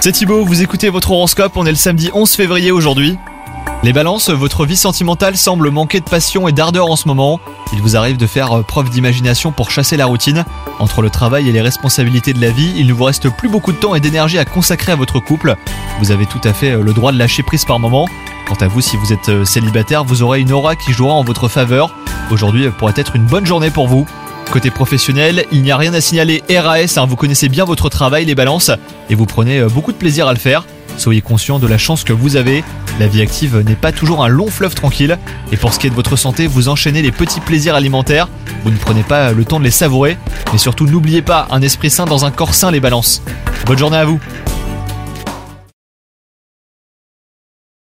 C'est Thibaut, vous écoutez votre horoscope, on est le samedi 11 février aujourd'hui. Les balances, votre vie sentimentale semble manquer de passion et d'ardeur en ce moment. Il vous arrive de faire euh, preuve d'imagination pour chasser la routine. Entre le travail et les responsabilités de la vie, il ne vous reste plus beaucoup de temps et d'énergie à consacrer à votre couple. Vous avez tout à fait euh, le droit de lâcher prise par moment. Quant à vous, si vous êtes euh, célibataire, vous aurez une aura qui jouera en votre faveur. Aujourd'hui pourrait être une bonne journée pour vous. Côté professionnel, il n'y a rien à signaler RAS, hein, vous connaissez bien votre travail, les balances, et vous prenez euh, beaucoup de plaisir à le faire. Soyez conscient de la chance que vous avez. La vie active n'est pas toujours un long fleuve tranquille. Et pour ce qui est de votre santé, vous enchaînez les petits plaisirs alimentaires. Vous ne prenez pas le temps de les savourer. Mais surtout, n'oubliez pas un esprit sain dans un corps sain, les balances. Bonne journée à vous